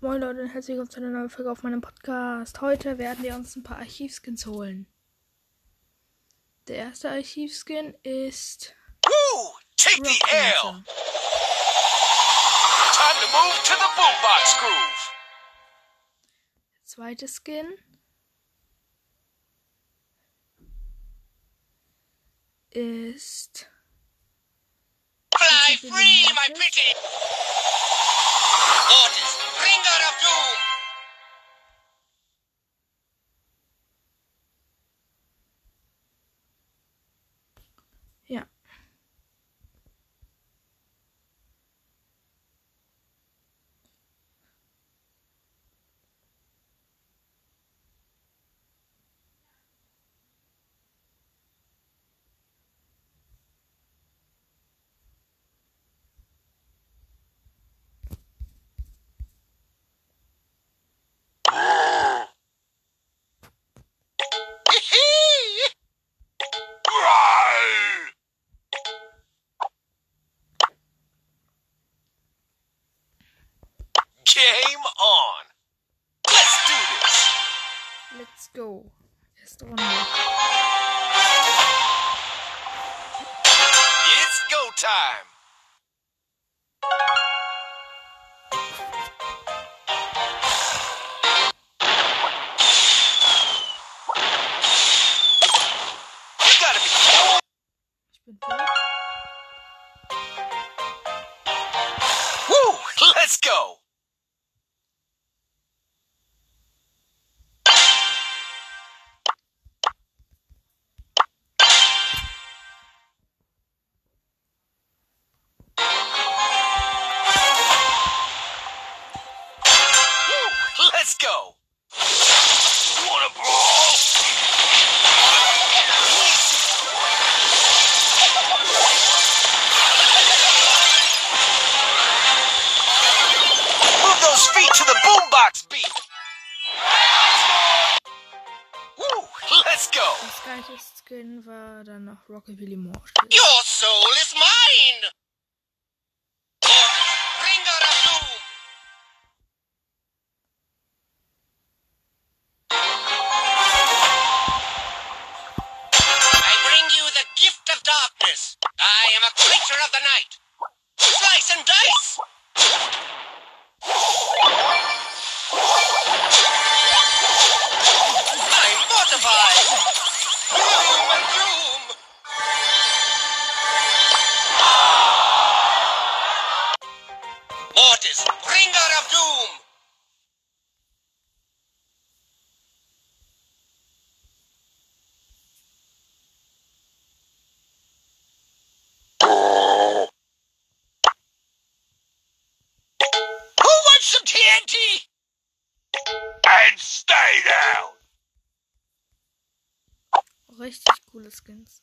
Moin Leute und herzlich willkommen zu einer neuen Folge auf meinem Podcast. Heute werden wir uns ein paar Archivskins holen. Der erste Archivskin ist. Woo! Take the L! Time to move to the boombox groove. Der zweite Skin ist. Fly free, my pretty! Ja. Erste Runde. It's go time! You gotta be Ich bin tot. Woo! Let's go! Zweite Skin war dann noch Rockabilly Mortis. Your soul is mine! Richtig coole Skins.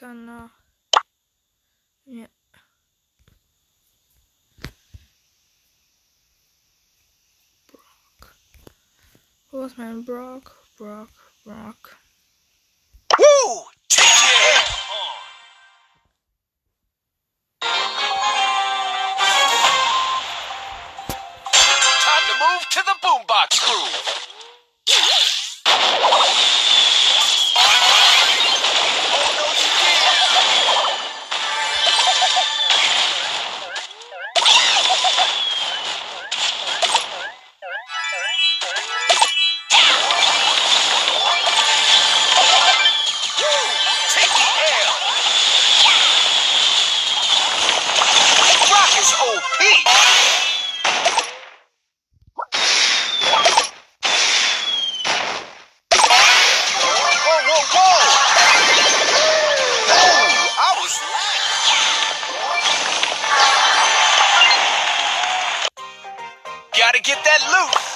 Nach. Ja. Brock. Wo ist mein Brock? Brock, Brock. get that loot.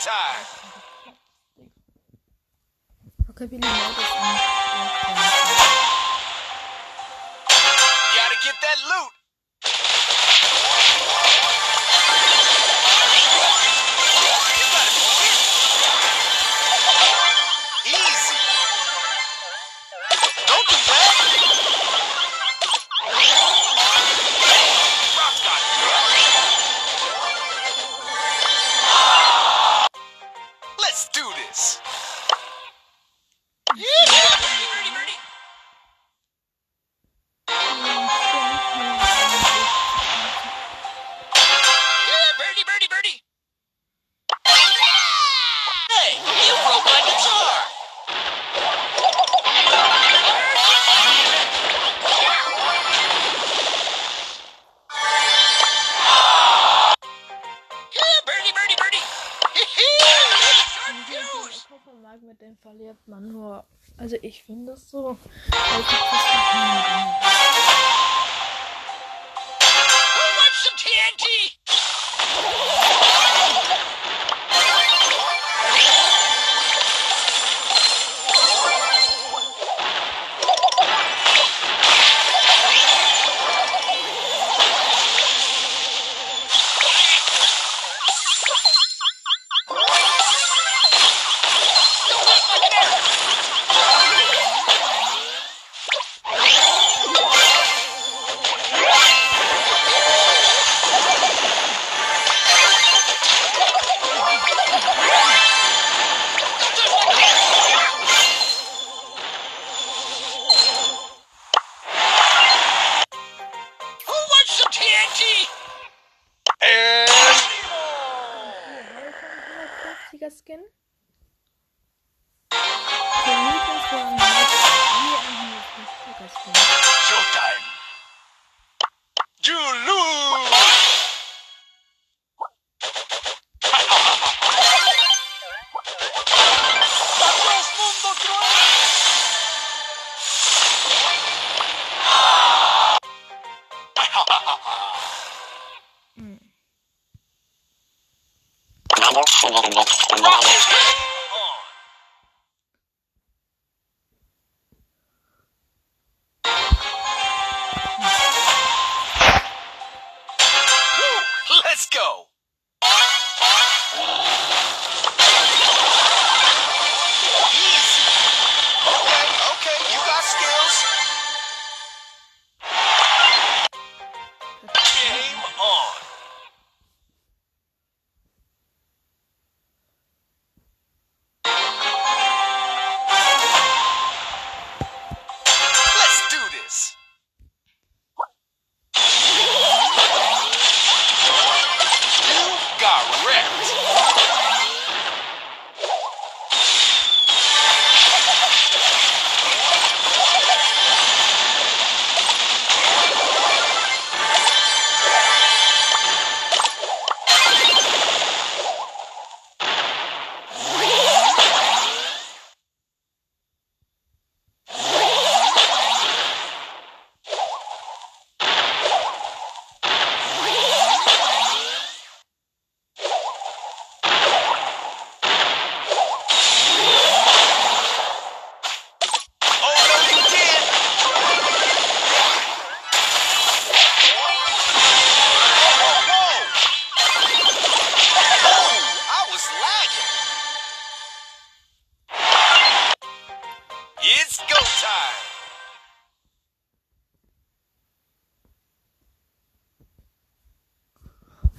time. Rockabilly mode is on. Gotta get that loot.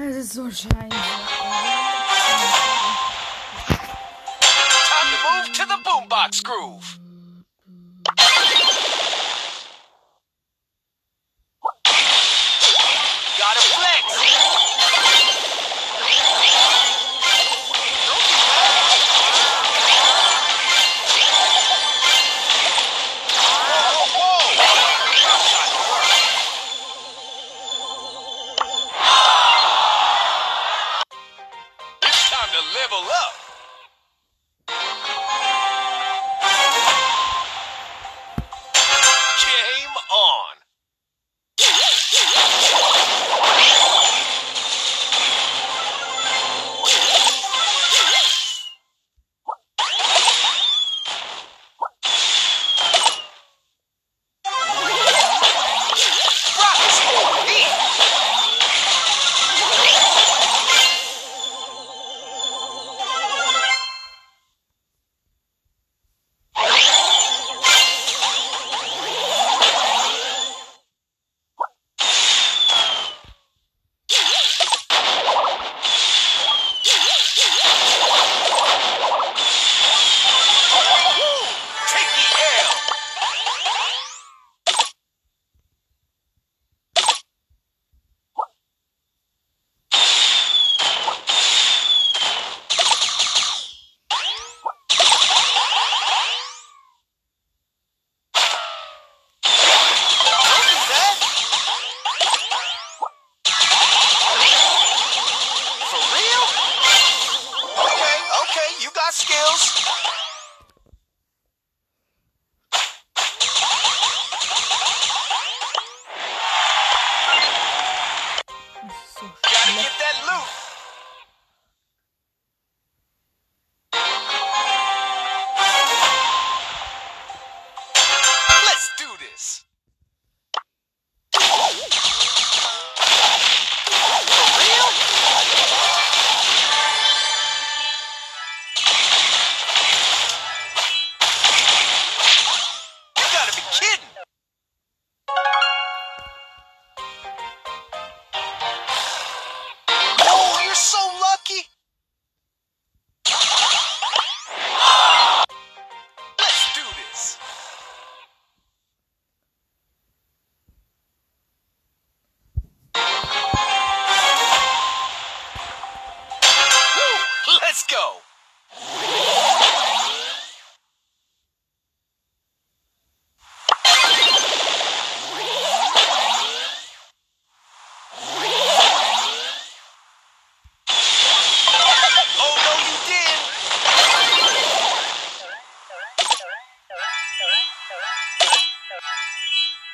Es ist so scheiße. Time to move to the boombox groove.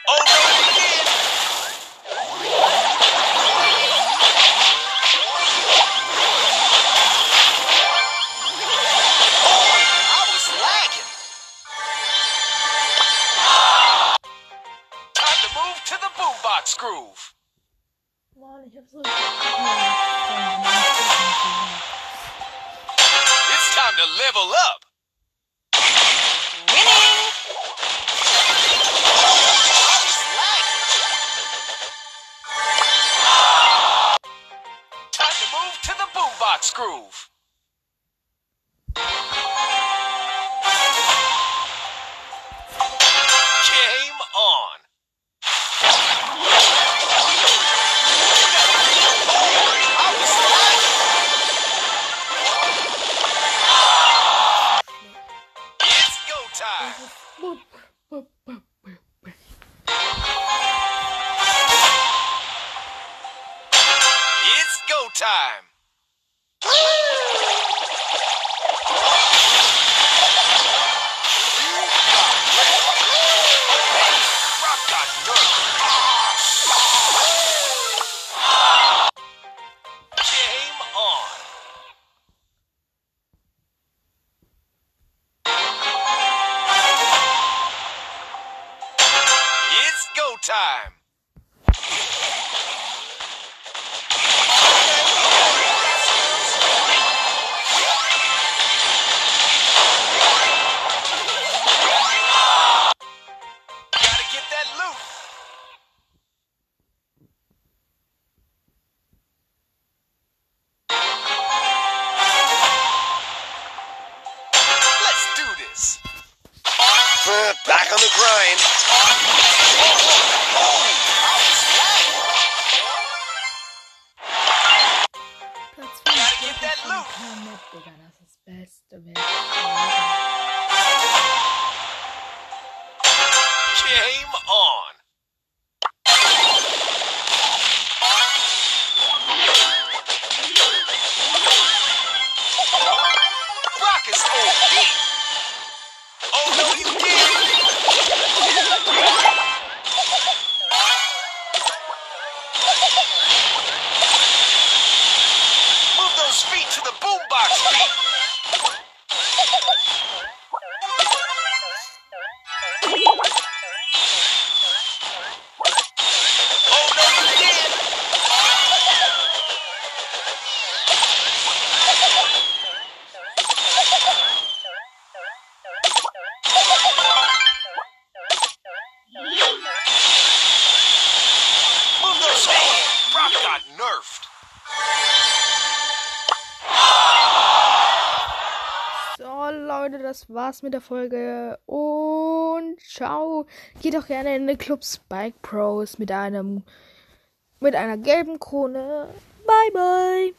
Oh, no, Let's groove. Ah! Game on! das war's mit der Folge und ciao. Geht auch gerne in den Club Spike Pros mit einem mit einer gelben Krone. Bye bye.